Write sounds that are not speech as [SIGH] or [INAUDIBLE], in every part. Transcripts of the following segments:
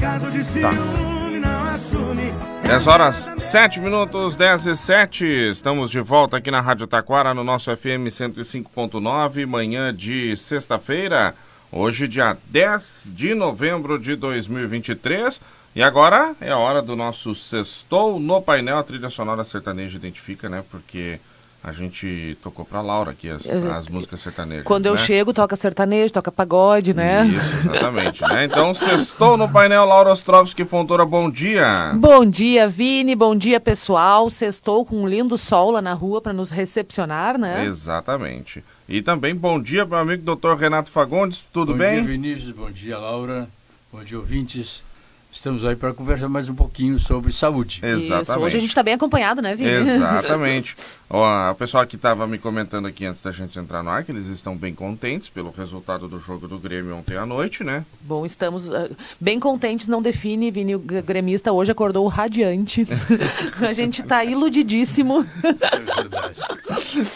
Tá. 10 horas 7 minutos, 10 e 7. Estamos de volta aqui na Rádio Taquara, no nosso FM 105.9, manhã de sexta-feira, hoje, dia 10 de novembro de 2023. E agora é a hora do nosso Sextou no painel. A trilha sonora sertaneja identifica, né? Porque a gente tocou pra Laura aqui as, as músicas sertanejas. Quando eu né? chego, toca sertanejo, toca pagode, né? Isso, exatamente. né? Então, Sextou no painel. Laura Ostrovski Fontoura, bom dia. Bom dia, Vini. Bom dia, pessoal. Sextou com um lindo sol lá na rua para nos recepcionar, né? Exatamente. E também bom dia, meu amigo doutor Renato Fagundes, tudo bom bem? Bom dia, Vinícius. Bom dia, Laura. Bom dia, ouvintes. Estamos aí para conversar mais um pouquinho sobre saúde. Exatamente. Isso. Hoje a gente está bem acompanhado, né, Vini? Exatamente. [LAUGHS] Ó, o pessoal que estava me comentando aqui antes da gente entrar no ar, que eles estão bem contentes pelo resultado do jogo do Grêmio ontem à noite, né? Bom, estamos uh, bem contentes, não define, Vini, o gremista hoje acordou radiante. [LAUGHS] a gente está iludidíssimo. É [LAUGHS] verdade.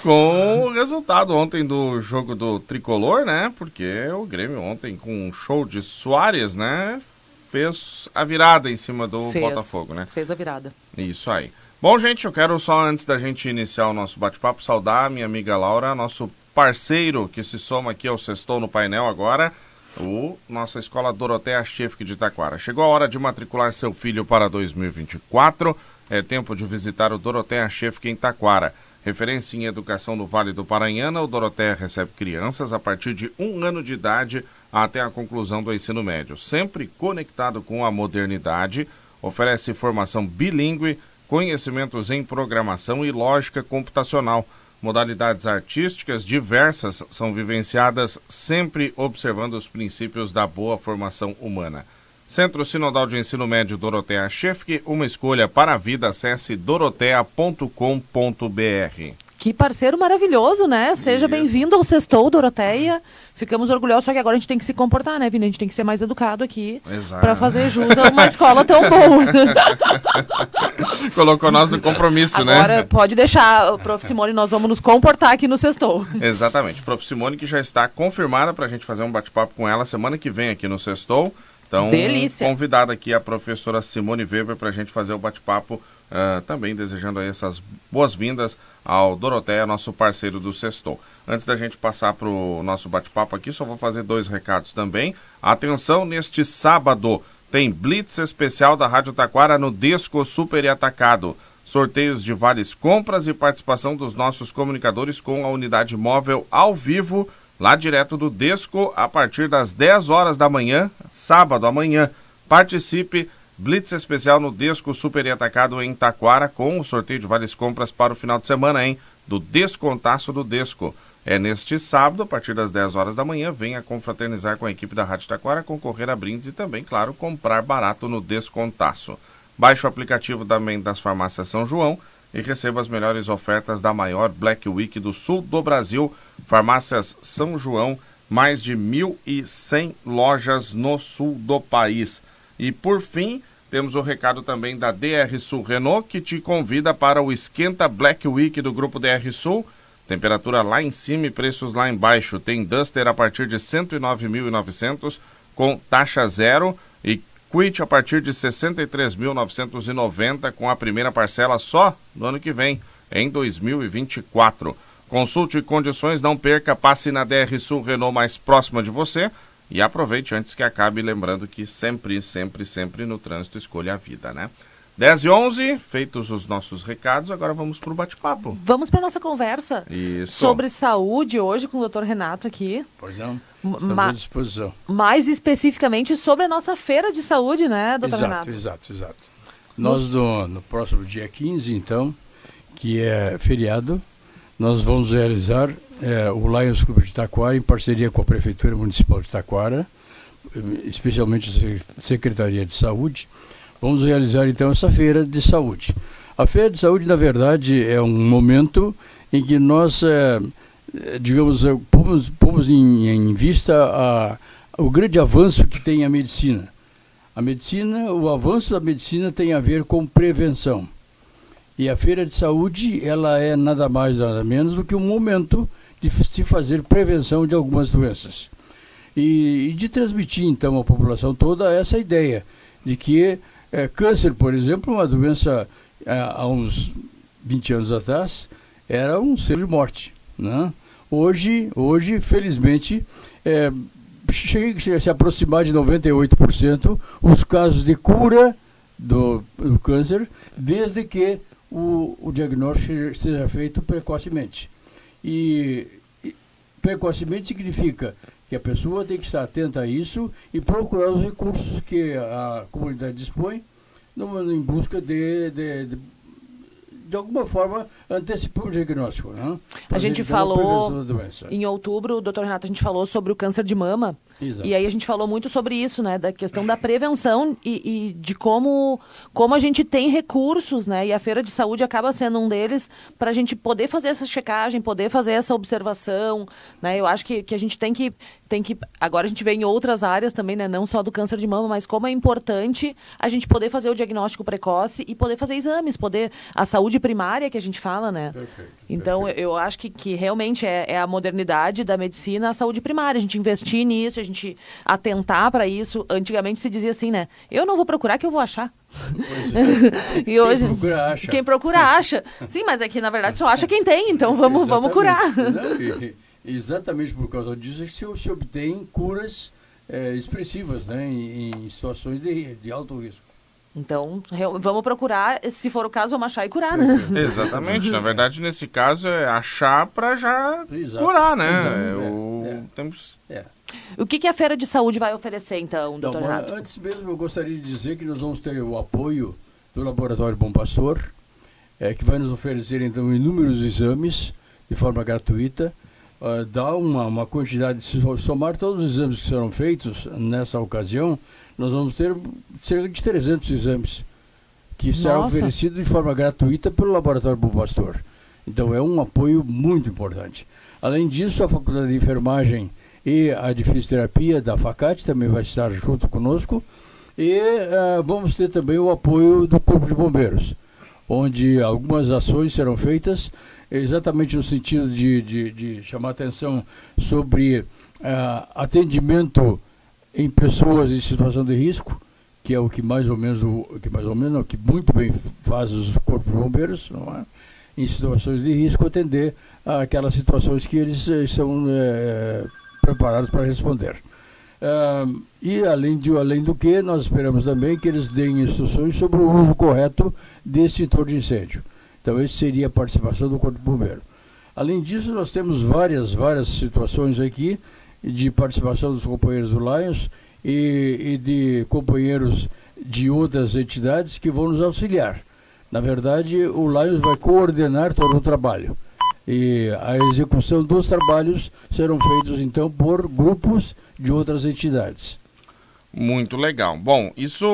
Com o resultado ontem do jogo do Tricolor, né? Porque o Grêmio ontem com um show de Soares, né? Fez a virada em cima do fez, Botafogo, né? Fez a virada. Isso aí. Bom, gente, eu quero só antes da gente iniciar o nosso bate-papo saudar a minha amiga Laura, nosso parceiro que se soma aqui ao Sextou no painel agora, o nossa escola Doroteia Chefque de Itaquara. Chegou a hora de matricular seu filho para 2024. É tempo de visitar o Doroteia Chefque em Itaquara. Referência em educação no Vale do Paranhana, o Doroteia recebe crianças a partir de um ano de idade até a conclusão do ensino médio. Sempre conectado com a modernidade, oferece formação bilíngue, conhecimentos em programação e lógica computacional. Modalidades artísticas diversas são vivenciadas, sempre observando os princípios da boa formação humana. Centro Sinodal de Ensino Médio Doroteia Chefke, uma escolha para a vida. Acesse dorotea.com.br. Que parceiro maravilhoso, né? Seja bem-vindo ao Sextou, Doroteia. Ficamos orgulhosos, só que agora a gente tem que se comportar, né, Vini? A gente tem que ser mais educado aqui para fazer jus a uma escola tão boa. [LAUGHS] Colocou nós no compromisso, agora, né? Agora pode deixar, Prof. Simone, nós vamos nos comportar aqui no Sextou. Exatamente. Prof. Simone que já está confirmada para a gente fazer um bate-papo com ela semana que vem aqui no Sextou. Então, Delícia. convidada aqui a professora Simone Weber para a gente fazer o bate-papo, uh, também desejando aí essas boas-vindas ao Doroteia, nosso parceiro do Sextou. Antes da gente passar para o nosso bate-papo aqui, só vou fazer dois recados também. Atenção, neste sábado tem Blitz especial da Rádio Taquara no Desco Super e Atacado. Sorteios de vales compras e participação dos nossos comunicadores com a unidade móvel ao vivo lá direto do Desco, a partir das 10 horas da manhã, sábado amanhã. Participe, Blitz especial no Desco Super e Atacado em Taquara, com o sorteio de várias compras para o final de semana, hein? Do Descontaço do Desco. É neste sábado, a partir das 10 horas da manhã, venha confraternizar com a equipe da Rádio Taquara, concorrer a brindes e também, claro, comprar barato no Descontaço. Baixe o aplicativo também das farmácias São João e receba as melhores ofertas da maior Black Week do sul do Brasil. Farmácias São João, mais de 1.100 lojas no sul do país. E por fim, temos o recado também da DR Sul Renault, que te convida para o Esquenta Black Week do grupo DR Sul. Temperatura lá em cima e preços lá embaixo. Tem Duster a partir de 109.900 com taxa zero e Quit a partir de 63.990 com a primeira parcela só no ano que vem, em 2024. Consulte condições, não perca, passe na DR Sul Renault mais próxima de você e aproveite antes que acabe, lembrando que sempre, sempre, sempre no trânsito escolha a vida, né? 10 e 11, feitos os nossos recados, agora vamos para o bate-papo. Vamos para nossa conversa Isso. sobre saúde hoje com o Dr. Renato aqui. Pois não, Ma- disposição. Mais especificamente sobre a nossa feira de saúde, né, Dr. Exato, Renato? exato, exato. Nós, no, no próximo dia 15, então, que é feriado, nós vamos realizar eh, o Lions Clube de Taquara, em parceria com a Prefeitura Municipal de Taquara, eh, especialmente a Sec- Secretaria de Saúde, vamos realizar então essa feira de saúde. A feira de saúde, na verdade, é um momento em que nós, eh, digamos, eh, pomos, pomos em, em vista a, o grande avanço que tem a medicina. A medicina, o avanço da medicina tem a ver com prevenção. E a feira de saúde, ela é nada mais nada menos do que um momento de se fazer prevenção de algumas doenças. E, e de transmitir então à população toda essa ideia de que é, câncer, por exemplo, uma doença é, há uns 20 anos atrás, era um ser de morte. Né? Hoje, hoje, felizmente, é, chega a se aproximar de 98% os casos de cura do, do câncer, desde que o, o, diagnóstico seja feito precocemente. E, e precocemente significa que a pessoa tem que estar atenta a isso e procurar os recursos que a comunidade dispõe no, em busca de, de, de de alguma forma, antecipou o diagnóstico. Né? A gente falou, em outubro, doutor Renato, a gente falou sobre o câncer de mama. Exato. E aí a gente falou muito sobre isso, né? Da questão da prevenção e, e, de como, como a gente tem recursos, né? E a feira de saúde acaba sendo um deles para a gente poder fazer essa checagem, poder fazer essa observação, né? Eu acho que, que a gente tem que, tem que... Agora a gente vê em outras áreas também, né? Não só do câncer de mama, mas como é importante a gente poder fazer o diagnóstico precoce e poder fazer exames, poder... A saúde primária que a gente fala, né? Perfeito, então, perfeito. eu acho que, que realmente é, é, a modernidade da medicina, a saúde primária. A gente investir nisso, a gente atentar para isso. Antigamente se dizia assim, né? Eu não vou procurar que eu vou achar. É. [LAUGHS] e hoje, quem procura acha. Quem procura acha. Sim, mas aqui, na verdade, só acha quem tem, então [LAUGHS] vamos, vamos curar. Exatamente por causa disso é que se, se obtém curas é, expressivas né, em, em situações de, de alto risco. Então, vamos procurar, se for o caso, vamos achar e curar, né? Exatamente. Na [LAUGHS] verdade, nesse caso, é achar para já Exato. curar, né? Exato. O... É, é. Temos... é. O que, que, a Feira de Saúde vai oferecer, então, doutor então, Renato? Antes mesmo, eu gostaria de dizer que nós vamos ter o apoio do Laboratório Bom Pastor, é, que vai nos oferecer, então, inúmeros exames de forma gratuita, uh, dá uma, uma quantidade, se somar todos os exames que serão feitos nessa ocasião, nós vamos ter cerca de 300 exames que serão oferecidos de forma gratuita pelo Laboratório Bom Pastor. Então é um apoio muito importante. Além disso, a Faculdade de Enfermagem e a de Fisioterapia da FACAT também vai estar junto conosco. E uh, vamos ter também o apoio do Corpo de Bombeiros, onde algumas ações serão feitas exatamente no sentido de, de, de chamar atenção sobre uh, atendimento em pessoas em situação de risco, que é o que mais ou menos, o que mais ou menos, o que muito bem faz os corpos de bombeiros, não é? em situações de risco, atender aquelas situações que eles estão é, preparados para responder. Uh, e além, de, além do que, nós esperamos também que eles deem instruções sobre o uso correto desse extintor de incêndio. Então, essa seria a participação do Corpo de Bombeiro. Além disso, nós temos várias, várias situações aqui de participação dos companheiros do Lions e, e de companheiros de outras entidades que vão nos auxiliar. Na verdade, o Lions vai coordenar todo o trabalho. E a execução dos trabalhos serão feitos então por grupos de outras entidades. Muito legal. Bom, isso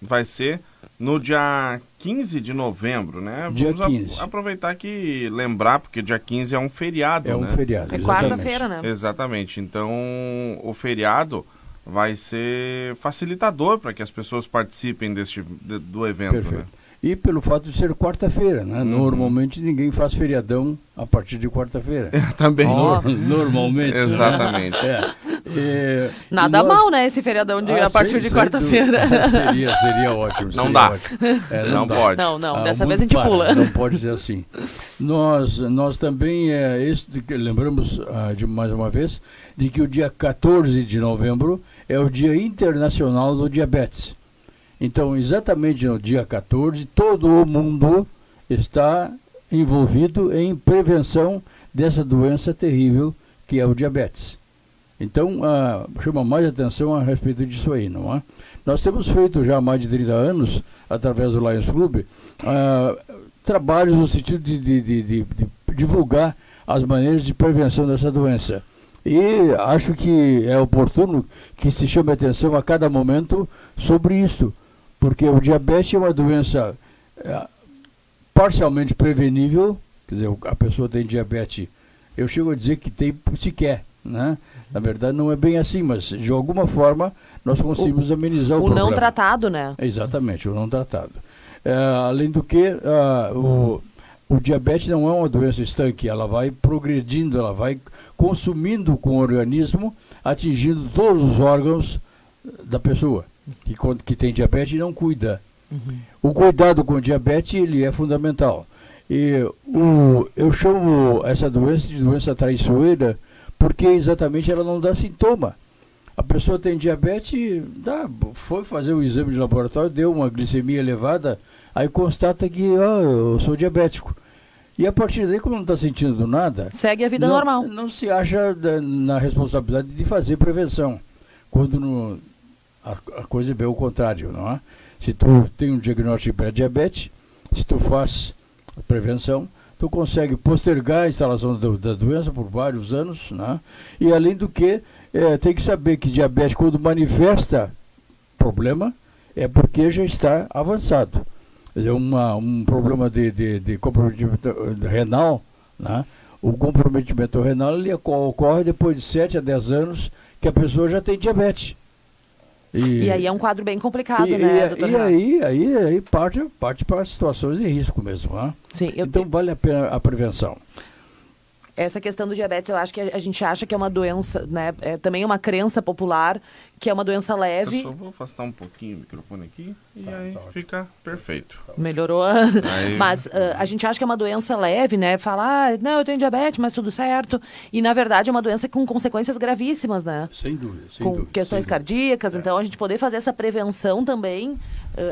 vai ser no dia 15 de novembro, né? Dia Vamos 15. aproveitar que lembrar, porque dia 15 é um feriado, É um né? feriado, É quarta-feira, né? Exatamente. Então, o feriado vai ser facilitador para que as pessoas participem deste, de, do evento, né? Perfeito. né? E pelo fato de ser quarta-feira, né? Uhum. Normalmente ninguém faz feriadão a partir de quarta-feira. [LAUGHS] Também. Oh. Normalmente. Né? Exatamente. É. É, Nada nós... mal, né? Esse feriadão de, ah, a partir de quarta-feira. [LAUGHS] seria, seria ótimo. Não seria dá. Ótimo. É, não, não pode. Não, não. Ah, Dessa vez a gente para, pula. Não pode ser assim. Nós, nós também, é, este, lembramos ah, de mais uma vez, de que o dia 14 de novembro é o Dia Internacional do Diabetes. Então, exatamente no dia 14, todo o mundo está envolvido em prevenção dessa doença terrível que é o diabetes. Então, ah, chama mais atenção a respeito disso aí, não é? Nós temos feito já há mais de 30 anos, através do Lions Club, ah, trabalhos no sentido de, de, de, de, divulgar as maneiras de prevenção dessa doença. E acho que é oportuno que se chame atenção a cada momento sobre isso porque o diabetes é uma doença é, parcialmente prevenível, quer dizer, a pessoa tem diabetes, eu chego a dizer que tem se quer, né? Na verdade não é bem assim, mas de alguma forma nós conseguimos o, amenizar o, o problema. O não tratado, né? Exatamente, o não tratado. É, além do que, uh, o, o diabetes não é uma doença estanque, ela vai progredindo, ela vai consumindo com o organismo, atingindo todos os órgãos da pessoa. Que, que tem diabetes e não cuida. Uhum. O cuidado com diabetes ele é fundamental. E o, eu chamo essa doença de doença traiçoeira porque exatamente ela não dá sintoma. A pessoa tem diabetes, dá, foi fazer o exame de laboratório, deu uma glicemia elevada, aí constata que oh, eu sou diabético. E a partir daí, como não está sentindo nada. Segue a vida não, normal. Não se acha da, na responsabilidade de fazer prevenção. Quando no, a, a, coisa é bem o contrário, não é? Se tu tem um diagnóstico de pré-diabetes, se tu faz prevenção, tu consegue postergar a instalação da, da doença por vários anos, né? E além do que, é, tem que saber que diabetes, quando manifesta problema, é porque já está avançado dizer, uma, um problema de, de, de comprometimento renal, né? o comprometimento renal ele ocorre depois de 7 a 10 anos que a pessoa já tem diabetes. E, e aí é um quadro bem complicado, e, né, e, doutor? E aí, aí, aí parte, parte para situações de risco mesmo. Né? Sim, então te... vale a pena a prevenção essa questão do diabetes, eu acho que a, gente acha que é uma doença, né? É também uma crença popular que é uma doença leve. Eu só vou afastar um pouquinho o microfone aqui e tá, aí tá fica perfeito. Melhorou. Aí... [LAUGHS] Mas uh, a gente acha que é uma doença leve, né? Falar, ah, não, eu tenho diabetes, mas tudo certo. E na verdade é uma doença com consequências gravíssimas, né? Sem dúvida. Sem com dúvida, questões sem cardíacas. Dúvida. Então a gente poder fazer essa prevenção também uh,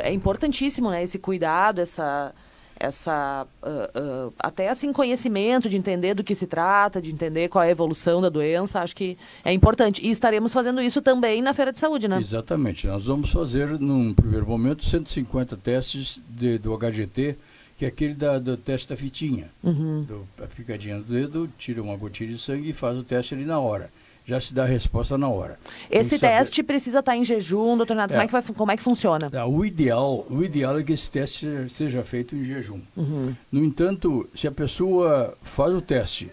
é importantíssimo, né? Esse cuidado, essa essa uh, uh, até assim conhecimento de entender do que se trata, de entender qual é a evolução da doença, acho que é importante. E estaremos fazendo isso também na Feira de Saúde, né? Exatamente. Nós vamos fazer, num primeiro momento, 150 testes de, do HGT, que é aquele da, do teste da fitinha. Uhum. Do, a picadinha do dedo, tira uma gotinha de sangue e faz o teste ali na hora já se dá a resposta na hora. Esse teste saber... precisa estar em jejum, doutor Renato, é. como, é que vai, como é que funciona? É, o, ideal, o ideal é que esse teste seja feito em jejum. Uhum. No entanto, se a pessoa faz o teste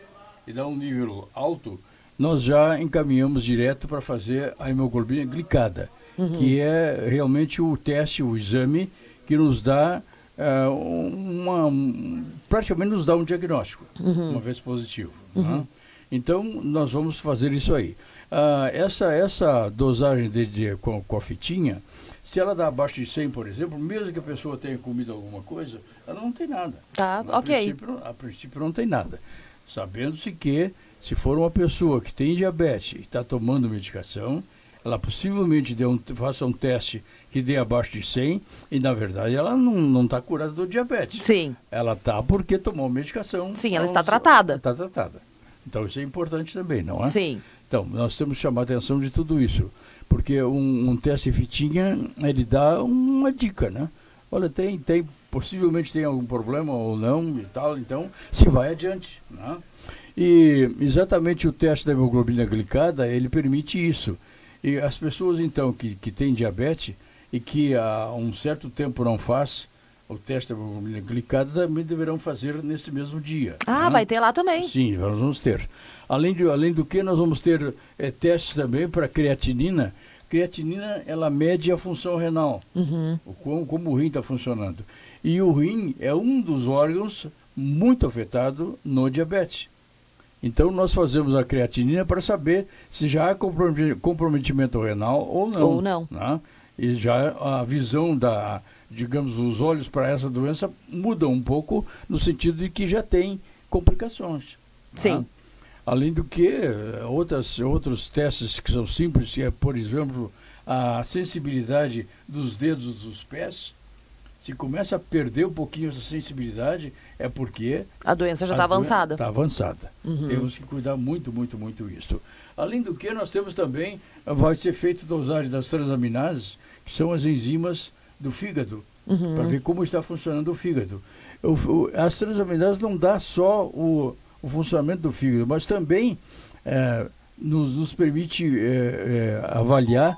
e dá um nível alto, nós já encaminhamos direto para fazer a hemoglobina glicada, uhum. que é realmente o teste, o exame que nos dá uh, uma, um, praticamente nos dá um diagnóstico, uhum. uma vez positivo. Né? Então, nós vamos fazer isso aí. Ah, essa, essa dosagem de, de, com, com a fitinha, se ela dá abaixo de 100, por exemplo, mesmo que a pessoa tenha comido alguma coisa, ela não tem nada. Tá, a ok. Princípio, a princípio não tem nada. Sabendo-se que, se for uma pessoa que tem diabetes e está tomando medicação, ela possivelmente dê um, faça um teste que dê abaixo de 100 e, na verdade, ela não está curada do diabetes. Sim. Ela está porque tomou medicação. Sim, ela está tratada. Está tratada. Então isso é importante também, não é? Sim. Então, nós temos que chamar a atenção de tudo isso. Porque um, um teste fitinha, ele dá uma dica, né? Olha, tem, tem, possivelmente tem algum problema ou não e tal, então se vai adiante, né? E exatamente o teste da hemoglobina glicada, ele permite isso. E as pessoas, então, que, que têm diabetes e que há um certo tempo não faz, o teste da hemoglobina glicada também deverão fazer nesse mesmo dia. Ah, né? vai ter lá também. Sim, nós vamos ter. Além, de, além do que, nós vamos ter é, testes também para creatinina. Creatinina, ela mede a função renal, uhum. o, como, como o rim está funcionando. E o rim é um dos órgãos muito afetado no diabetes. Então, nós fazemos a creatinina para saber se já há comprometimento renal ou não. Ou não. Né? E já a visão da digamos, os olhos para essa doença mudam um pouco no sentido de que já tem complicações. Né? Sim. Né? Além do que, outras, outros testes que são simples, que é, por exemplo, a sensibilidade dos dedos dos pés. Se começa a perder um pouquinho essa sensibilidade, é porque. A doença já está avançada. Está avançada. Uhum. Temos que cuidar muito, muito, muito isso. Além do que, nós temos também, vai ser feito dosagem das transaminases, que são as enzimas do fígado, uhum. para ver como está funcionando o fígado. O, o, as transaminases não dá só o, o, funcionamento do fígado, mas também é, nos, nos, permite é, é, avaliar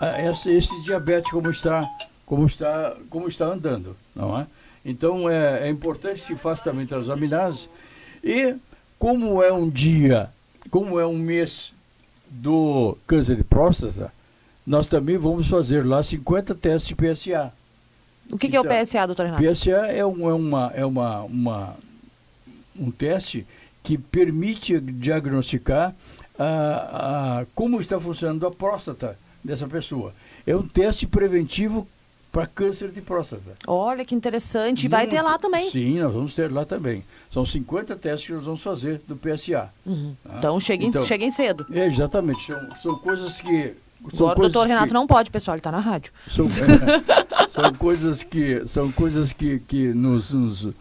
a, esse, esse, diabetes como está, como está, como está andando, não é? Então é, é importante que se faça também transaminases e como é um dia, como é um mês do câncer de próstata, nós também vamos fazer lá 50 testes de PSA. O que, então, que é o então, PSA, doutor Renato? PSA é, um, é, uma, é uma, uma, um teste que permite diagnosticar a, a, como está funcionando a próstata dessa pessoa. É um teste preventivo para câncer de próstata. Olha que interessante. Vai ter lá também. Sim, nós vamos ter lá também. São 50 testes que nós vamos fazer do PSA. Uhum. Tá? Então, cheguem, então, cheguem cedo. É, exatamente. São, são coisas que. São Agora o doutor Renato que, não pode, pessoal, ele está na rádio. São, é, [LAUGHS] [LAUGHS] são coisas que, são coisas que, que nos, nos uh,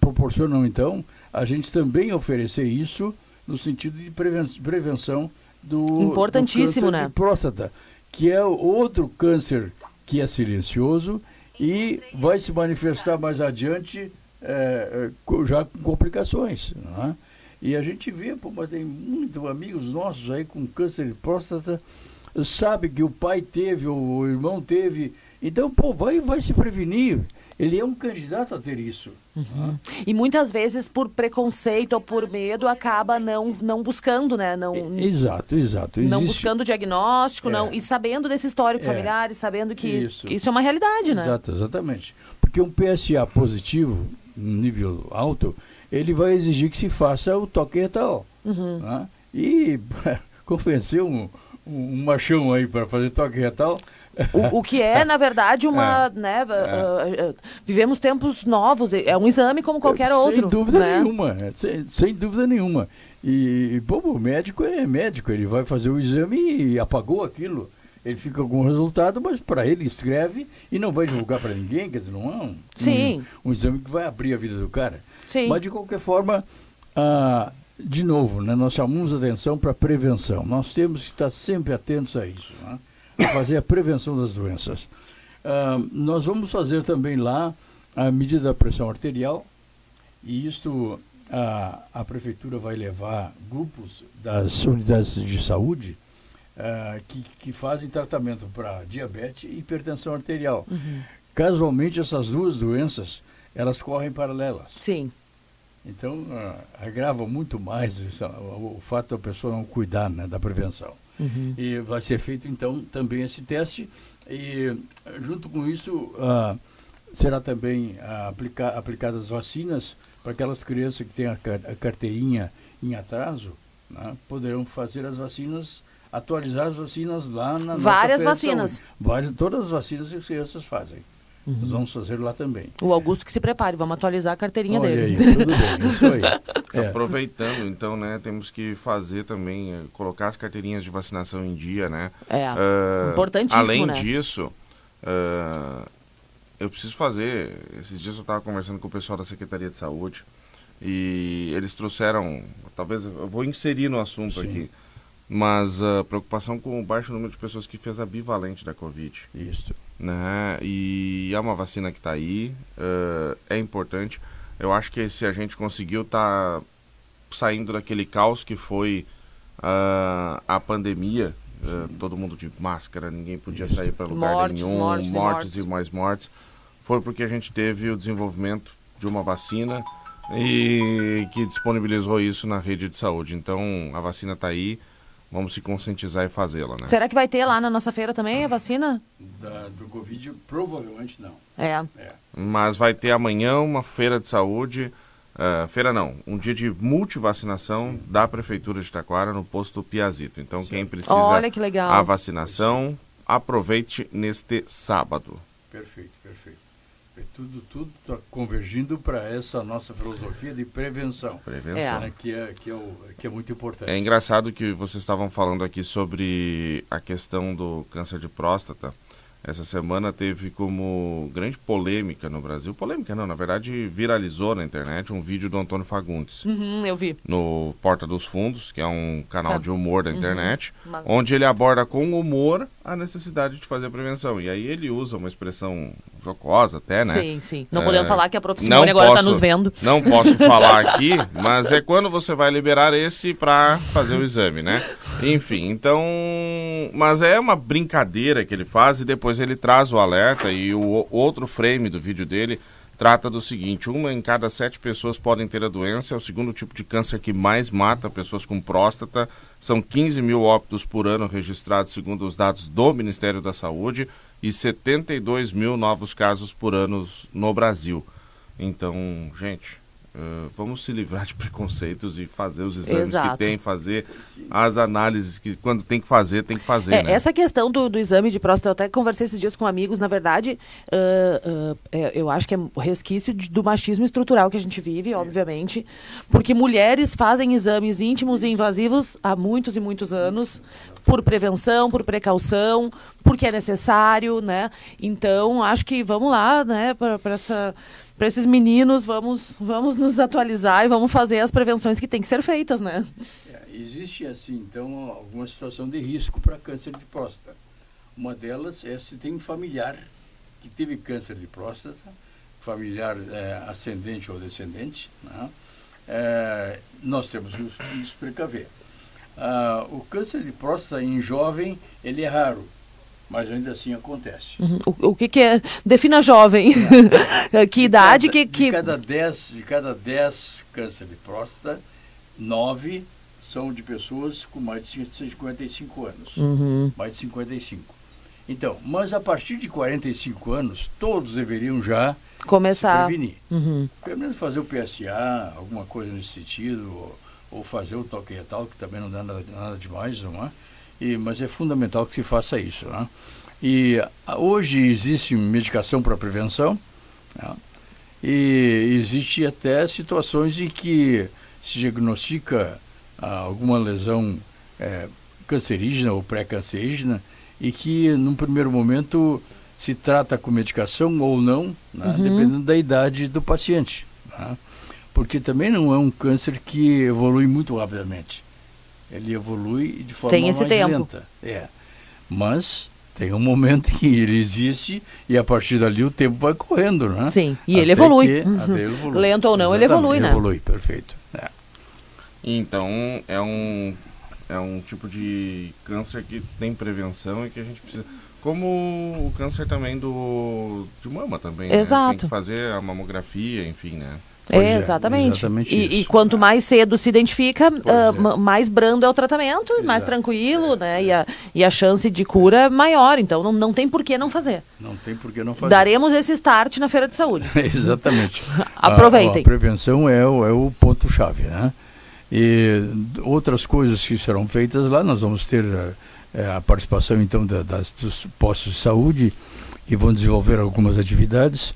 proporcionam, então, a gente também oferecer isso no sentido de prevenção do, Importantíssimo, do câncer né? de próstata, que é outro câncer que é silencioso e vai se manifestar mais adiante é, já com complicações. Né? E a gente vê, pô, mas tem muitos amigos nossos aí com câncer de próstata, sabe que o pai teve, o irmão teve, então, pô, vai, vai se prevenir ele é um candidato a ter isso. Uhum. E muitas vezes, por preconceito ou por medo, acaba não, não buscando, né? Não, exato, exato. Existe... Não buscando diagnóstico, é. não, e sabendo desse histórico é. familiar, e sabendo que isso. que isso é uma realidade, né? Exato, exatamente. Porque um PSA positivo, um nível alto, ele vai exigir que se faça o toque retal. Uhum. Né? E [LAUGHS] convencer um, um machão aí para fazer toque retal o, o, que é, na verdade, uma. [LAUGHS] É. Né, uh, uh, vivemos tempos novos, é um exame como qualquer outro. Sem dúvida né? nenhuma, é, sem, sem, dúvida nenhuma. E, bom, o médico é médico, ele vai fazer o exame e apagou aquilo. Ele fica com o resultado, mas para ele escreve e não vai divulgar para ninguém, quer dizer, não é um, Sim. Um, um, exame que vai abrir a vida do cara. Sim. Mas, de qualquer forma, ah, de novo, né, nós chamamos atenção para a prevenção. Nós temos que estar sempre atentos a isso. Né? fazer a prevenção das doenças. Uh, nós vamos fazer também lá a medida da pressão arterial e isto a, a prefeitura vai levar grupos das unidades de saúde uh, que, que fazem tratamento para diabetes e hipertensão arterial. Uhum. Casualmente essas duas doenças elas correm paralelas. Sim. Então uh, agrava muito mais isso, o, o fato da pessoa não cuidar né, da prevenção. Uhum. E vai ser feito, então, também esse teste. E, junto com isso, uh, será também uh, aplica aplicadas vacinas para aquelas crianças que têm a, a carteirinha em atraso, né, poderão fazer as vacinas, atualizar as vacinas lá na Várias vacinas. Várias, todas as vacinas que as crianças fazem. Uhum. Nós vamos fazer lá também. O Augusto que se prepare, vamos atualizar a carteirinha Olha dele. Aí, tudo bem, isso aí. [LAUGHS] [LAUGHS] É. Aproveitando, então, né, temos que fazer também, eh, colocar as carteirinhas de vacinação em dia, né? É, uh, importantíssimo, Além né? disso, uh, eu preciso fazer, esses dias eu estava conversando com o pessoal da Secretaria de Saúde e eles trouxeram, talvez, eu vou inserir no assunto Sim. aqui, mas a preocupação com o baixo número de pessoas que fez a bivalente da Covid. Isso. Né? E é uma vacina que está aí, uh, é importante. Eu acho que se a gente conseguiu estar tá saindo daquele caos que foi uh, a pandemia, uh, todo mundo de máscara, ninguém podia Isso. sair para lugar mortes, nenhum, mortes, mortes, mortes e mais mortes, foi porque a gente teve o desenvolvimento de uma vacina e que disponibilizou isso na rede de saúde. Então a vacina está aí vamos se conscientizar e fazê-la, né? Será que vai ter lá na nossa feira também a vacina? Da, do Covid, provavelmente não. É. é. Mas vai ter amanhã uma feira de saúde, uh, feira não, um dia de multivacinação Sim. da Prefeitura de Taquara no posto Piazito. Então Sim. quem precisa Olha que legal. a vacinação, aproveite neste sábado. Perfeito, perfeito. Tudo tudo está convergindo para essa nossa filosofia de prevenção. Prevenção. Né, que, é, que, é o, que é muito importante. É engraçado que vocês estavam falando aqui sobre a questão do câncer de próstata essa semana teve como grande polêmica no Brasil. Polêmica não, na verdade viralizou na internet um vídeo do Antônio Fagundes. Uhum, eu vi. No Porta dos Fundos, que é um canal tá. de humor da uhum. internet, uhum. onde ele aborda com humor a necessidade de fazer a prevenção. E aí ele usa uma expressão jocosa até, né? Sim, sim. Não é... podemos falar que a professora agora está nos vendo. Não posso [LAUGHS] falar aqui, mas é quando você vai liberar esse para fazer o exame, né? Enfim, então... Mas é uma brincadeira que ele faz e depois ele traz o alerta e o outro frame do vídeo dele trata do seguinte: uma em cada sete pessoas podem ter a doença, é o segundo tipo de câncer que mais mata pessoas com próstata. São 15 mil óbitos por ano registrados, segundo os dados do Ministério da Saúde, e 72 mil novos casos por ano no Brasil. Então, gente, Uh, vamos se livrar de preconceitos e fazer os exames Exato. que tem, fazer as análises que quando tem que fazer, tem que fazer. É, né? Essa questão do, do, exame de próstata, eu até conversei esses dias com amigos, na verdade, uh, uh, é, eu acho que é resquício de, do machismo estrutural que a gente vive, obviamente, porque mulheres fazem exames íntimos e invasivos há muitos e muitos anos, por prevenção, por precaução, porque é necessário, né? Então, acho que vamos lá, né, para essa para esses meninos, vamos, vamos nos atualizar e vamos fazer as prevenções que têm que ser feitas, né? É, existe, assim, então, alguma situação de risco para câncer de próstata. Uma delas é se tem um familiar que teve câncer de próstata, familiar é, ascendente ou descendente, né? é, nós temos que nos precaver. Ah, o câncer de próstata em jovem, ele é raro mas ainda assim acontece. Uhum. O, o que, que, é? Defina jovem. É. que idade de cada, que, que... De cada 10 de cada dez câncer de próstata, nove são de pessoas com mais de 55 anos. Uhum. Mais de 55. Então, mas a partir de 45 anos, todos deveriam já começar se prevenir. Uhum. Pelo menos fazer o PSA, alguma coisa nesse sentido, ou, ou fazer o toque retal, que também não dá nada, nada demais, não é? E, mas é fundamental que se faça isso. Né? E hoje existe medicação para prevenção né? e existe até situações em que se diagnostica ah, alguma lesão é, cancerígena ou pré-cancerígena e que num primeiro momento se trata com medicação ou não, né? uhum. dependendo da idade do paciente. Né? Porque também não é um câncer que evolui muito rapidamente ele evolui de forma tem esse mais tempo. lenta. É. Mas tem um momento que ele existe e a partir dali o tempo vai correndo, né? Sim, e ele evolui. Que, uhum. ele evolui. Lento ou não, Exatamente, ele evolui, né? Evolui, perfeito. É. Então, é um, é um tipo de câncer que tem prevenção e que a gente precisa... Como o câncer também do de mama também, Exato. Né? Tem que fazer a mamografia, enfim, né? É, exatamente. exatamente e, e, quanto mais cedo se identifica, uh, mais brando é o tratamento, Exato. mais tranquilo, é, né? É. E, a, e a chance de cura é maior. Então não, não tem por que não fazer. Não tem por que não fazer. Daremos esse start na feira de saúde. [LAUGHS] exatamente. [LAUGHS] Aproveitem. A, a, prevenção é o, é o ponto-chave, né? E outras coisas que serão feitas lá, nós vamos ter é, a participação então da, das, dos postos de saúde e vão desenvolver algumas atividades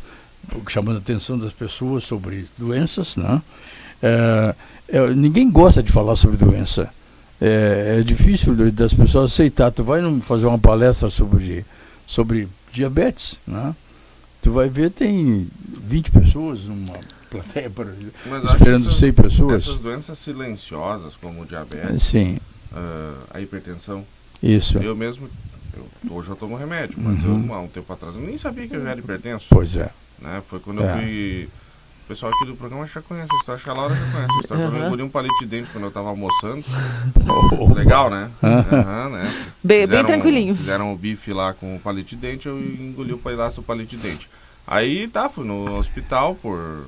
chamando a atenção das pessoas sobre doenças, né? É, é, ninguém gosta de falar sobre doença. É, é difícil das pessoas aceitar. Tu vai fazer uma palestra sobre, sobre diabetes, né? Tu vai ver, tem 20 pessoas numa plateia esperando essas, 100 pessoas. Essas doenças silenciosas, como o diabetes, Sim. Uh, a hipertensão. Isso. Eu mesmo, eu, hoje eu tomo remédio, mas uhum. eu, há um tempo atrás, eu nem sabia que eu era hipertenso. Pois é. Né? Foi quando é. eu fui. O pessoal aqui do programa já conhece a história, acho que a Laura já conhece a história. Uhum. Eu engoli um palito de dente quando eu tava almoçando. [LAUGHS] Legal, né? Uhum, né? Bem, bem tranquilinho. Fizeram o bife lá com o palito de dente, eu engoli o pedaço do palito de dente. Aí tá, fui no hospital por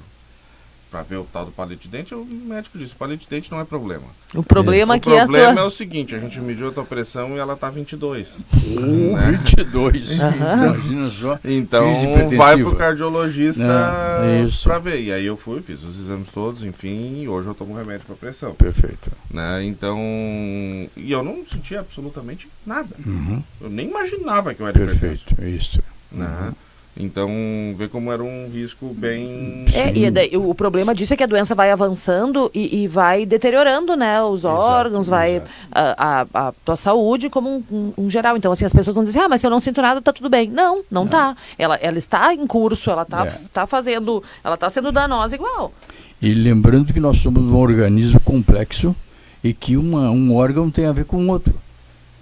para ver o tal do palito de dente, o médico disse, palito de dente não é problema. O problema é que O problema tua... é o seguinte, a gente mediu a tua pressão e ela tá 22. Uh, né? [LAUGHS] 22. Uhum. Imagina só. Então vai pro cardiologista para ver. E aí eu fui, fiz os exames todos, enfim, e hoje eu tomo remédio para pressão. Perfeito. Né? Então, e eu não senti absolutamente nada. Uhum. Eu nem imaginava que eu era Perfeito, isso. Né? Uhum. Então, vê como era um risco bem. É, e daí, o problema disso é que a doença vai avançando e, e vai deteriorando, né? Os exato, órgãos, vai. A, a, a, tua saúde como um, um, um, geral. Então, assim, as pessoas vão dizer, ah, mas se eu não sinto nada, tá tudo bem. Não, não, não. tá. Ela, ela está em curso, ela tá, é. tá fazendo. Ela tá sendo danosa igual. E lembrando que nós somos um organismo complexo e que uma, um órgão tem a ver com o outro.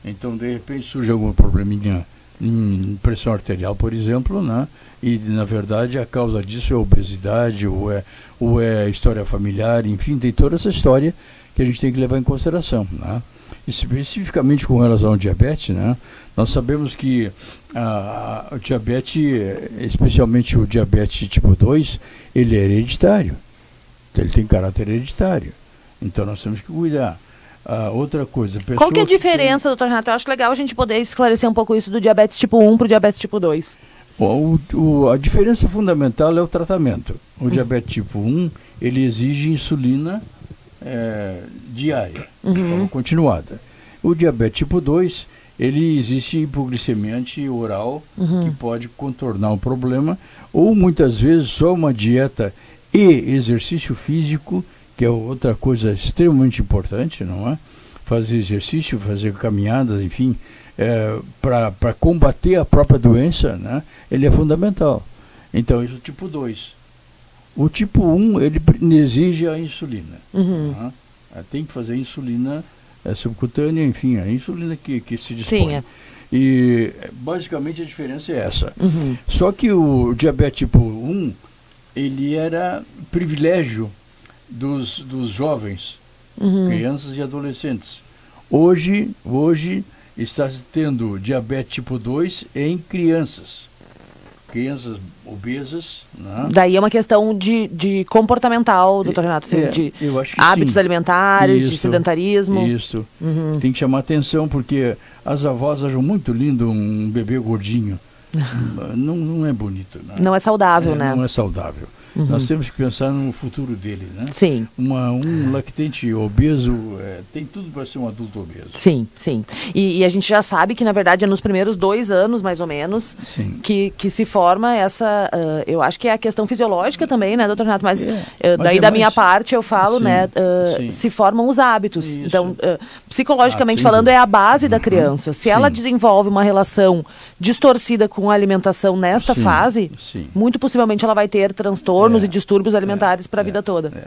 Então, de repente, surge algum probleminha em pressão arterial, por exemplo, né? E na verdade a causa disso é obesidade ou é, ou é história familiar, enfim, tem toda essa história que a gente tem que levar em consideração, né? Especificamente com relação ao diabetes, né? Nós sabemos que a, a, o diabetes, especialmente o diabetes tipo 2, ele é hereditário. Ele tem caráter hereditário. Então nós temos que cuidar. Ah, outra coisa. Qual que é a diferença, tem... doutor Renato? Eu acho legal a gente poder esclarecer um pouco isso do diabetes tipo 1 para o diabetes tipo 2. O, o, a diferença fundamental é o tratamento. O diabetes tipo 1, ele exige insulina é, diária, uhum. de forma continuada. O diabetes tipo 2, ele existe hipoglicemia oral uhum. que pode contornar o problema, ou muitas vezes só uma dieta e exercício físico, que é outra coisa extremamente importante, não é? Fazer exercício, fazer caminhadas, enfim, é, para combater a própria doença, né? ele é fundamental. Então, isso é o tipo 2. O tipo 1, um, ele exige a insulina. Uhum. Né? Tem que fazer insulina é subcutânea, enfim, a insulina que, que se dispõe. Sim, é. E basicamente a diferença é essa. Uhum. Só que o diabetes tipo 1, ele era privilégio dos, dos jovens, uhum. crianças e adolescentes. Hoje, hoje está tendo diabetes tipo 2 em crianças crianças obesas. Né? Daí é uma questão de, de comportamental, doutor Renato, assim, é, de hábitos sim. alimentares, isso, de sedentarismo. Isso. Uhum. Tem que chamar atenção, porque as avós acham muito lindo um bebê gordinho. [LAUGHS] não, não é bonito. Né? Não é saudável, é, né? Não é saudável. Uhum. Nós temos que pensar no futuro dele, né? Sim. Uma, um lactente obeso é, tem tudo para ser um adulto obeso. Sim, sim. E, e, a gente já sabe que, na verdade, é nos primeiros dois anos, mais ou menos, que, que se forma essa. Uh, eu acho que é a questão fisiológica também, né, doutor Renato? Mas, é. uh, daí, é da mais... minha parte, eu falo, sim, né? Uh, se formam os hábitos. Isso. Então, psicologicamente ah, falando, é a base uhum. da criança. Se sim. ela desenvolve uma relação distorcida com a alimentação nesta sim, fase, muito possivelmente ela vai ter transtorno transtornos é, e distúrbios alimentares é, para a vida toda. É.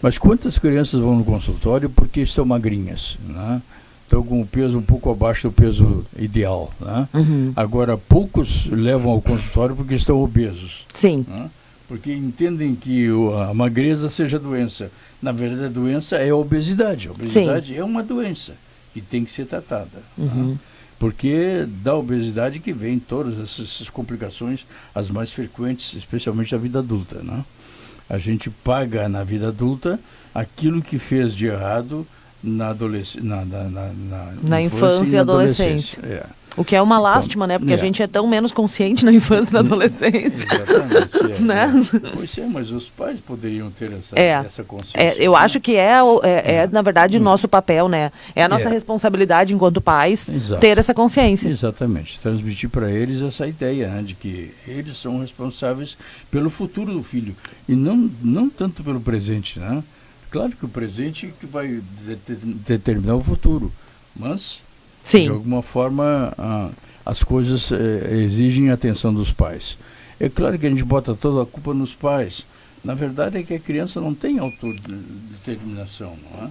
Mas quantas crianças vão no consultório porque estão magrinhas, né? Estão com o peso um pouco abaixo do peso ideal, né? Uhum. Agora, poucos levam ao consultório porque estão obesos. Sim. Né? Porque entendem que a magreza seja doença. Na verdade, a doença é a obesidade. A obesidade Sim. é uma doença que tem que ser tratada. Né? Uhum. Né? Porque da obesidade que vem todas essas complicações, as mais frequentes, especialmente na vida adulta. Né? A gente paga na vida adulta aquilo que fez de errado na, adolesc na, na, na, na, infância, infância, e, adolescência. É. O que é uma lástima, então, né? Porque é. a gente é tão menos consciente na infância e na adolescência. Exatamente. É, [LAUGHS] né? Pois é, mas os pais poderiam ter essa, é. essa consciência. É, eu né? acho que é, é, é, na verdade, o nosso papel, né? É a nossa responsabilidade enquanto pais Exato. ter essa consciência. Exatamente. Transmitir para eles essa ideia né, de que eles são responsáveis pelo futuro do filho e não, não tanto pelo presente, né? Claro que o presente que vai determinar o futuro, mas Sim. De alguma forma, as coisas eh, exigem a atenção dos pais. É claro que a gente bota toda a culpa nos pais. Na verdade é que a criança não tem autodeterminação, não é?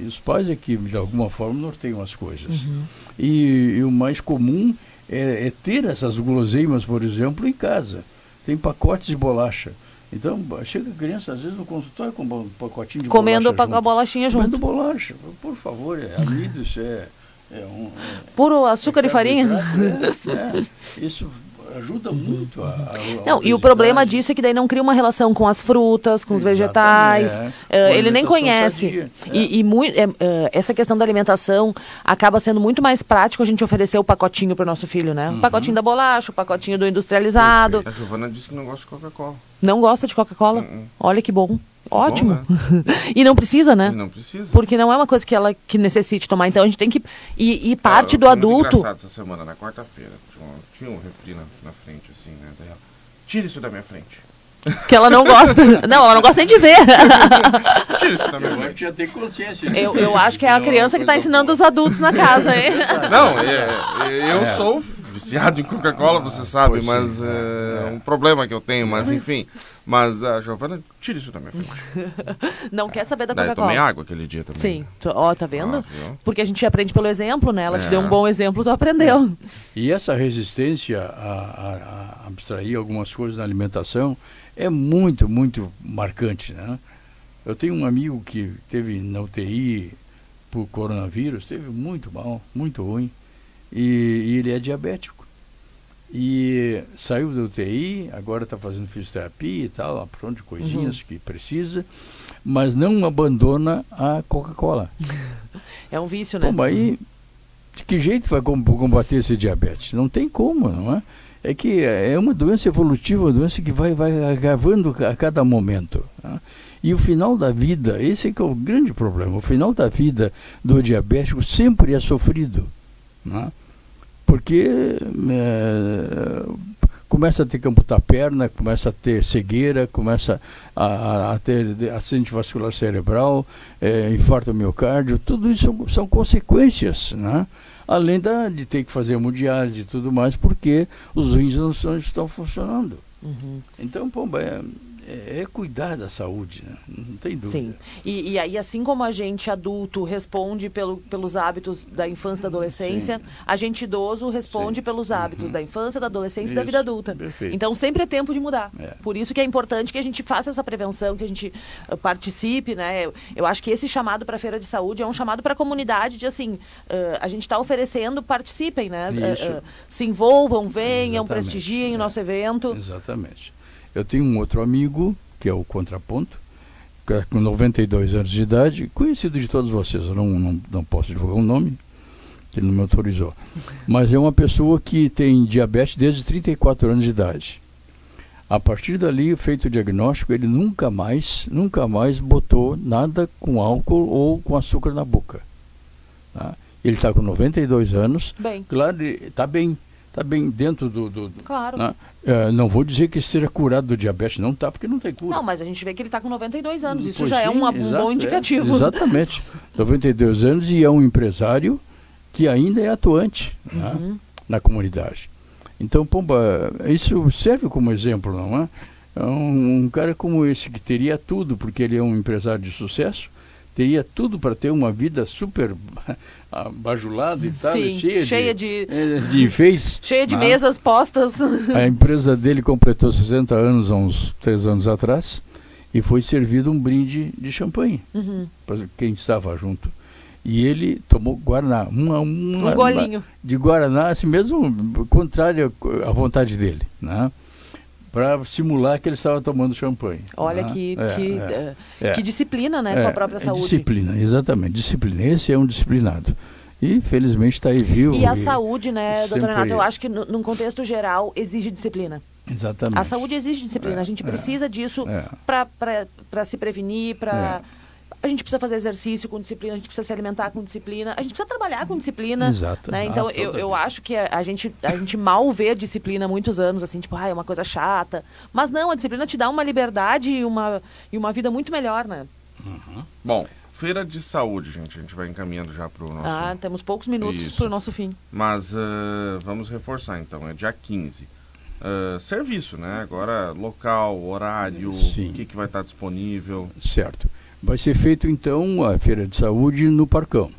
E os pais é que, de alguma forma, norteiam as coisas. Uhum. E, e, o mais comum é, é, ter essas guloseimas, por exemplo, em casa. Tem pacotes de bolacha. Então, chega a criança, às vezes, no consultório com um pacotinho de Comendo bolacha. Comendo a bolachinha junto. Comendo bolacha. Por favor, é amido, isso é... É um, é, Puro açúcar é e farinha? É, isso ajuda muito a, a Não, e o problema disso é que daí não cria uma relação com as frutas, com os vegetais. É. Uh, ele nem conhece. E, e muito, é, uh, essa questão da alimentação acaba sendo muito mais prático a gente oferecer o pacotinho para o nosso filho, né? Uhum. O pacotinho da bolacha, o pacotinho do industrializado. A Giovana disse que não gosta de Coca-Cola. Não gosta de Coca-Cola? Uhum. Olha que bom. Ótimo. Bom, né? [LAUGHS] e não precisa, né? E não precisa. Porque não é uma coisa que ela que necessite tomar. Então a gente tem que. E, e parte do adulto. engraçado essa semana, na quarta-feira. Tinha, um refri na, na, frente, assim, né? Dela. Tira isso da minha frente. [LAUGHS] Que ela não gosta. [LAUGHS] não, ela não gosta nem de ver. Tira isso da minha frente. Já tem consciência. Eu, eu acho que é a criança que está ensinando os adultos na casa, hein? Não, é, eu é. sou viciado em Coca-Cola, você sabe, mas é, é, um problema que eu tenho, mas enfim. Mas a Giovana, tira isso da minha frente. Não quer saber da Coca-Cola. tomei água aquele dia também. Sim. Ó, tá vendo? Ah, Porque a gente aprende pelo exemplo, né? Ela é. te deu um bom exemplo, tu aprendeu. É. E essa resistência a, a, a, abstrair algumas coisas na alimentação é muito, muito marcante, né? Eu tenho um amigo que teve na UTI por coronavírus, teve muito mal, muito ruim, e, e ele é diabético. E saiu da UTI, agora está fazendo fisioterapia e tal, pronto, de coisinhas uhum. que precisa, mas não abandona a Coca-Cola. [LAUGHS] É um vício, né? Bom, aí, de que jeito vai combater esse diabetes? Não tem como, não é? é que é uma doença evolutiva, uma doença que vai, vai agravando a cada momento. Né? E o final da vida, esse é que é o grande problema, o final da vida do diabético sempre é sofrido. Né? Porque é, começa a ter que amputar a perna, começa a ter cegueira, começa a, a ter acidente vascular cerebral, é, infarto miocárdio, tudo isso são, são consequências, né? além da, de ter que fazer hemodiálise e tudo mais, porque os rins não, não estão funcionando. Uhum. Então, pomba, é, é, é, cuidar da saúde, né? não tem dúvida. Sim, e, e, aí assim como a gente adulto responde pelo, pelos hábitos da infância e da adolescência, Sim. a gente idoso responde Sim. pelos hábitos uhum. da infância, da adolescência isso. e da vida adulta. Perfeito. Então sempre é tempo de mudar. É. Por isso que é importante que a gente faça essa prevenção, que a gente uh, participe, né? Eu, eu, acho que esse chamado para a feira de saúde é um chamado para a comunidade de assim, uh, a gente está oferecendo, participem, né? Uh, se envolvam, venham, Exatamente. prestigiem é. o nosso evento. Exatamente. Eu tenho um outro amigo, que é o Contraponto, é com 92 anos de idade, conhecido de todos vocês, eu não, não, não posso divulgar o um nome, que ele não me autorizou. Mas é uma pessoa que tem diabetes desde 34 anos de idade. A partir dali, feito o diagnóstico, ele nunca mais, nunca mais botou nada com álcool ou com açúcar na boca. Tá? Ele está com 92 anos. Bem. Claro, está bem está bem dentro do. do, do claro. Né? É, não vou dizer que esteja curado do diabetes, não está, porque não tem cura. Não, mas a gente vê que ele está com 92 anos. Isso pois já é sim, é uma, um bom é, indicativo. É, exatamente. [LAUGHS] 92 anos e é um empresário que ainda é atuante né, uhum. né, na comunidade. Então, Pomba, isso serve como exemplo, não é? é um, um cara como esse que teria tudo, porque ele é um empresário de sucesso, teria tudo para ter uma vida super [LAUGHS] bajulada e tal, Sim, cheia, cheia de, de, [LAUGHS] é, de enfeites. cheia de ah. mesas postas. [LAUGHS] A empresa dele completou 60 anos há uns três anos atrás e foi servido um brinde de champanhe uhum. para quem estava junto. E ele tomou Guaraná, uma, uma, um golinho. Uma, de Guaraná, assim mesmo, contrário à vontade dele, né? Para simular que ele estava tomando champanhe. Olha né? que, é, que, é, é, que disciplina, né, com a é, própria saúde. Disciplina, exatamente, disciplina. Esse é um disciplinado. E felizmente está aí vivo. E a e saúde, né, doutor Renato, eu acho que no, num contexto geral exige disciplina. Exatamente. A saúde exige disciplina. a gente precisa disso para se prevenir, para a gente precisa fazer exercício com disciplina, a gente precisa se alimentar com disciplina, a gente precisa trabalhar com disciplina. Exato. Né? Então, ah, eu, eu acho que a, a, gente, a gente mal vê a disciplina há muitos anos, assim, tipo, ah, é uma coisa chata. Mas não, a disciplina te dá uma liberdade e uma, e uma vida muito melhor, né? Uhum. Bom, feira de saúde, gente. A gente vai encaminhando já para o nosso. Ah, temos poucos minutos para o nosso fim. Mas uh, vamos reforçar então. É dia 15. Uh, ah, serviço, né? Agora local, horário, Sim. o que, que vai estar disponível. Certo. Vai ser feito então a feira de saúde no Parcão.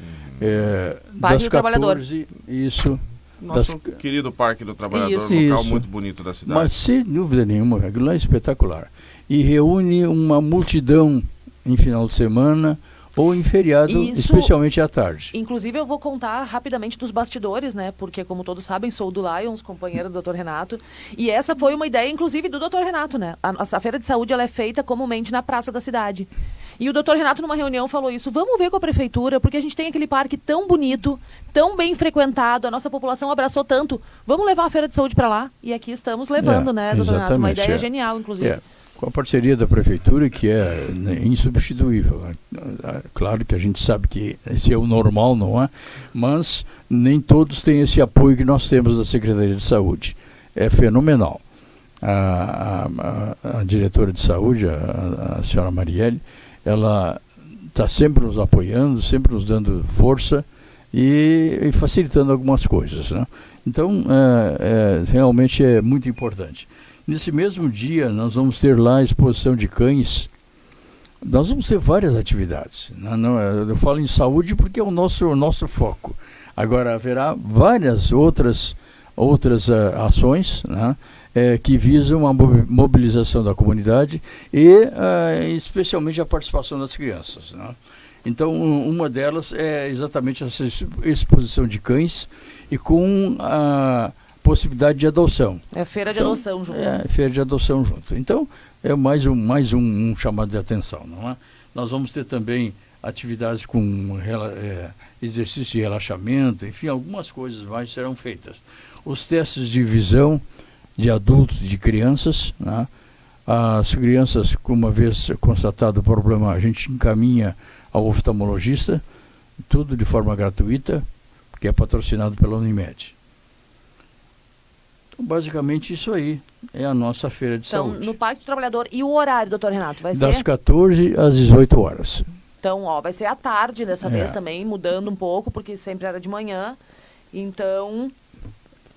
Uhum. É, das 14, isso. Nosso das... querido Parque do Trabalhador, isso, local isso. muito bonito da cidade. Mas sem dúvida nenhuma, aquilo é espetacular. E reúne uma multidão em final de semana ou em feriado, Isso, especialmente à tarde. Inclusive, eu vou contar rapidamente dos bastidores, né? Porque, como todos sabem, sou do Lions, companheiro do Dr. Renato. E essa foi uma ideia, inclusive, do Dr. Renato, né? A, a feira de saúde ela é feita comumente na praça da cidade. E o doutor Renato, numa reunião, falou isso. Vamos ver com a prefeitura, porque a gente tem aquele parque tão bonito, tão bem frequentado, a nossa população abraçou tanto. Vamos levar a feira de saúde para lá. E aqui estamos levando, é, né, doutor Renato? Uma ideia é. genial, inclusive. É com a parceria da prefeitura, que é né, insubstituível. Claro que a gente sabe que esse é o normal, não é? Mas nem todos têm esse apoio que nós temos da Secretaria de Saúde. É fenomenal. A, a, a diretora de saúde, a, a senhora Marielle, ela está sempre nos apoiando, sempre nos dando força e, e facilitando algumas coisas. Né? Então, é, é, realmente é muito importante. Nesse mesmo dia, nós vamos ter lá a exposição de cães. Nós vamos ter várias atividades. Não, não, eu falo em saúde porque é o nosso, o nosso foco. Agora, haverá várias outras, outras uh, ações né, é, que visam a mobilização da comunidade e, uh, especialmente, a participação das crianças. Né? Então, uma delas é exatamente essa exposição de cães e com a possibilidade de adoção. É feira de então, adoção junto. É, feira de adoção junto. Então, é mais um, mais um, um chamado de atenção, não é? Nós vamos ter também atividades com é, exercício de relaxamento, enfim, algumas coisas mais serão feitas. Os testes de visão de adultos e de crianças, né? as crianças, uma vez constatado o problema, a gente encaminha ao oftalmologista, tudo de forma gratuita, que é patrocinado pela Unimed. Basicamente isso aí é a nossa feira de então, saúde. Então, no Parque do Trabalhador. E o horário, doutor Renato, vai das ser? Das 14 às 18 horas. Então, ó, vai ser à tarde dessa é. vez também, mudando um pouco, porque sempre era de manhã. Então,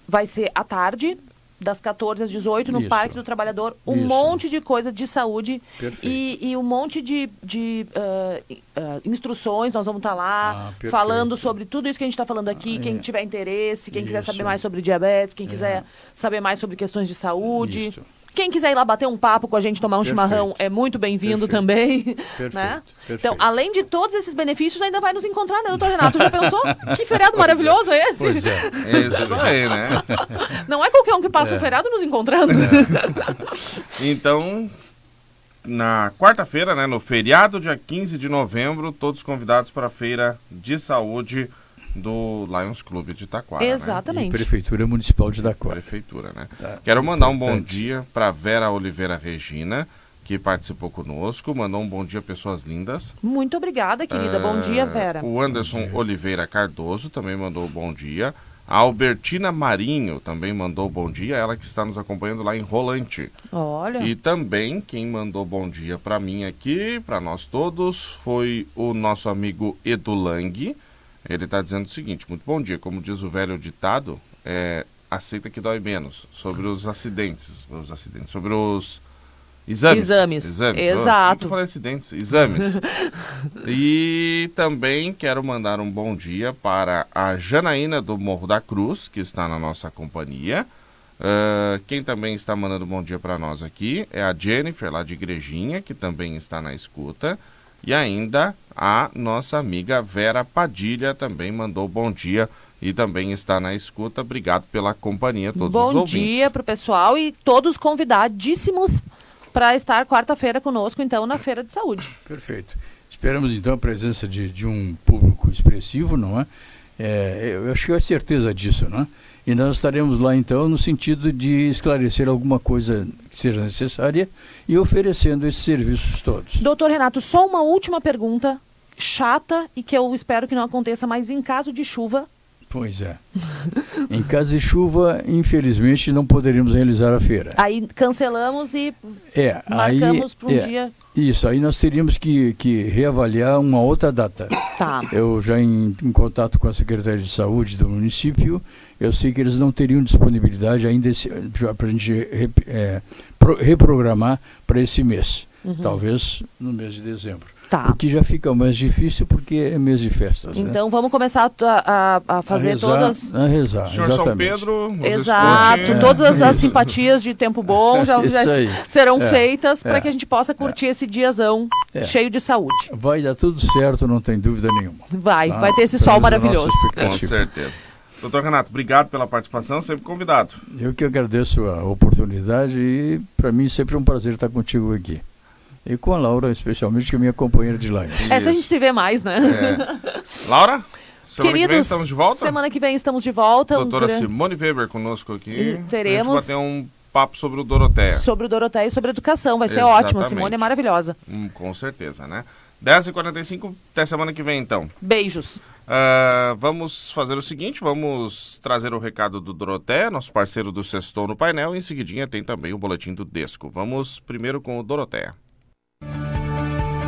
vai ser à tarde, das 14 às 18 no Isso. Parque do Trabalhador, um Isso. monte de coisa de saúde e, e, um monte de, de uh, uh, instruções. Nós vamos estar tá lá ah, falando sobre tudo isso que a gente está falando aqui. Ah, quem é. tiver interesse, quem Isso. quiser saber mais sobre diabetes, quem é. quiser saber mais sobre questões de saúde. Isso. Quem quiser ir lá bater um papo com a gente, tomar um Perfeito. chimarrão, é muito bem-vindo também. [LAUGHS] Perfeito. Né? Perfeito. Então, além de todos esses benefícios, ainda vai nos encontrar, né, doutor Renato? Já pensou? [LAUGHS] que feriado maravilhoso é esse? Pois é. é isso aí, né? [LAUGHS] Não é qualquer um que passa é. um feriado nos encontrando. É. Então, na quarta-feira, né, no feriado, dia 15 de novembro, todos convidados para a feira de saúde do Lions Clube de Itaquara. Né? Exatamente. Né? Prefeitura Municipal de Itaquara. Prefeitura, né? Tá. Quero mandar um bom dia para Vera Oliveira Regina, que participou conosco, mandou um bom dia, pessoas lindas. Muito obrigada, querida. Uh, bom dia, Vera. O Anderson Oliveira Cardoso também mandou um bom dia. A Albertina Marinho também mandou bom dia, ela que está nos acompanhando lá em Rolante. Olha. E também quem mandou bom dia para mim aqui, para nós todos, foi o nosso amigo Edu Lang ele está dizendo o seguinte: muito bom dia. Como diz o velho ditado, é, aceita que dói menos. Sobre os acidentes. Os acidentes. Sobre os exames. Exames. exames. Exato. Eu falei acidentes. Exames. [LAUGHS] e também quero mandar um bom dia para a Janaína do Morro da Cruz, que está na nossa companhia. Uh, quem também está mandando bom dia para nós aqui é a Jennifer, lá de Igrejinha, que também está na escuta. E ainda a nossa amiga Vera Padilha também mandou bom dia e também está na escuta. Obrigado pela companhia, todos bom os ouvintes. Bom dia para o pessoal e todos convidadíssimos para estar quarta-feira conosco, então, na Feira de Saúde. Perfeito. Esperamos, então, a presença de, de um público expressivo, não é? é? Eu acho que é certeza disso, não é? E nós estaremos lá então no sentido de esclarecer alguma coisa que seja necessária e oferecendo esses serviços todos. Doutor Renato, só uma última pergunta chata e que eu espero que não aconteça, mas em caso de chuva. Pois é. em caso de chuva, infelizmente, não poderíamos realizar a feira. Aí cancelamos e é, marcamos para um é, dia. Isso, aí nós teríamos que, que reavaliar uma outra data. Tá. Eu já em, em contato com a Secretaria de Saúde do município, eu sei que eles não teriam disponibilidade ainda para a gente é, pro, reprogramar para esse mês. Uhum. Talvez no mês de dezembro. Tá. O que já fica mais difícil porque é mês de festas. Né? Então né? vamos começar a, a, a fazer a rezar, todas. A rezar. Senhor exatamente. São Pedro. Exato. É, todas as simpatias de tempo bom já, [LAUGHS] já serão é, feitas para é, que a gente possa curtir esse diazão é. cheio de saúde. Vai dar tudo certo, não tem dúvida nenhuma. Vai, tá? vai ter esse sol maravilhoso. Com certeza. Doutor Renato, obrigado pela participação, sempre convidado. Eu que agradeço a oportunidade e para mim sempre é um prazer estar contigo aqui. E com a Laura, especialmente, que é minha companheira de live. Essa a gente se vê mais, né? É. Laura? Semana Queridos, que vem estamos de volta? Semana que vem estamos de volta. Doutora um... Simone Weber conosco aqui. E teremos. A gente bater um papo sobre o Doroteia. Sobre o Doroteia e sobre educação. Vai ser Exatamente. ótimo. A Simone é maravilhosa. Hum, com certeza, né? 10h45, até semana que vem, então. Beijos. Uh, vamos fazer o seguinte, vamos trazer o recado do Doroté, nosso parceiro do Sextou no painel, e em seguidinha tem também o boletim do Desco. Vamos primeiro com o Doroté.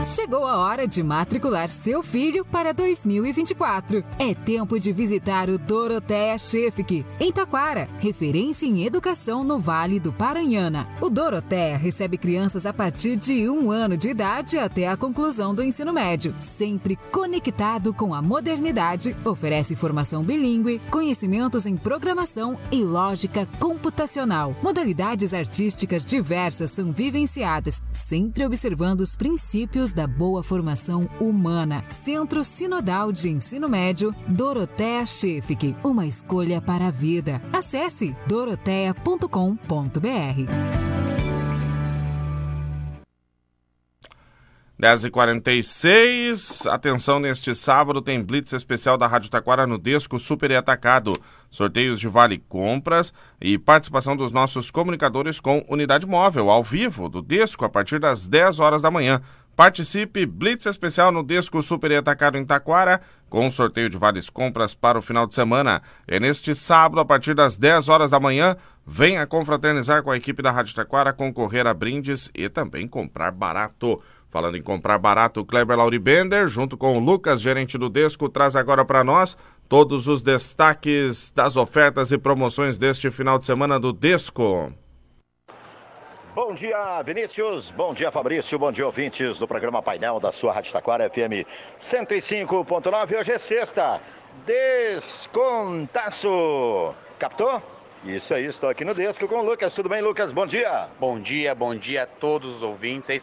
Chegou a hora de matricular seu filho para 2024. É tempo de visitar o Dorotea Chefik, em Taquara, referência em educação no Vale do Paranhana. O Dorotea recebe crianças a partir de um ano de idade até a conclusão do ensino médio, sempre conectado com a modernidade, oferece formação bilíngue, conhecimentos em programação e lógica computacional. Modalidades artísticas diversas são vivenciadas, sempre observando os princípios da boa formação humana. Centro Sinodal de Ensino Médio, Dorotea Chefik, uma escolha para a vida. Acesse dorotea.com.br. 10h46, atenção, neste sábado tem blitz especial da Rádio Taquara no Desco Super e Atacado. Sorteios de vale compras e participação dos nossos comunicadores com unidade móvel, ao vivo, do Desco, a partir das 10 horas da manhã. Participe, blitz especial no Desco Super e Atacado em Taquara, com sorteio de vales compras para o final de semana. É neste sábado, a partir das 10 horas da manhã, venha confraternizar com a equipe da Rádio Taquara, concorrer a brindes e também comprar barato. Falando em comprar barato, o Kleber Lauribender, junto com o Lucas, gerente do Desco, traz agora para nós todos os destaques das ofertas e promoções deste final de semana do Desco. Bom dia, Vinícius. Bom dia, Fabrício. Bom dia, ouvintes do programa Painel da sua Rádio Taquara FM 105.9. Hoje é sexta. Descontaço. Captou? Isso aí, estou aqui no Desco com o Lucas. Tudo bem, Lucas? Bom dia. Bom dia, bom dia a todos os ouvintes. É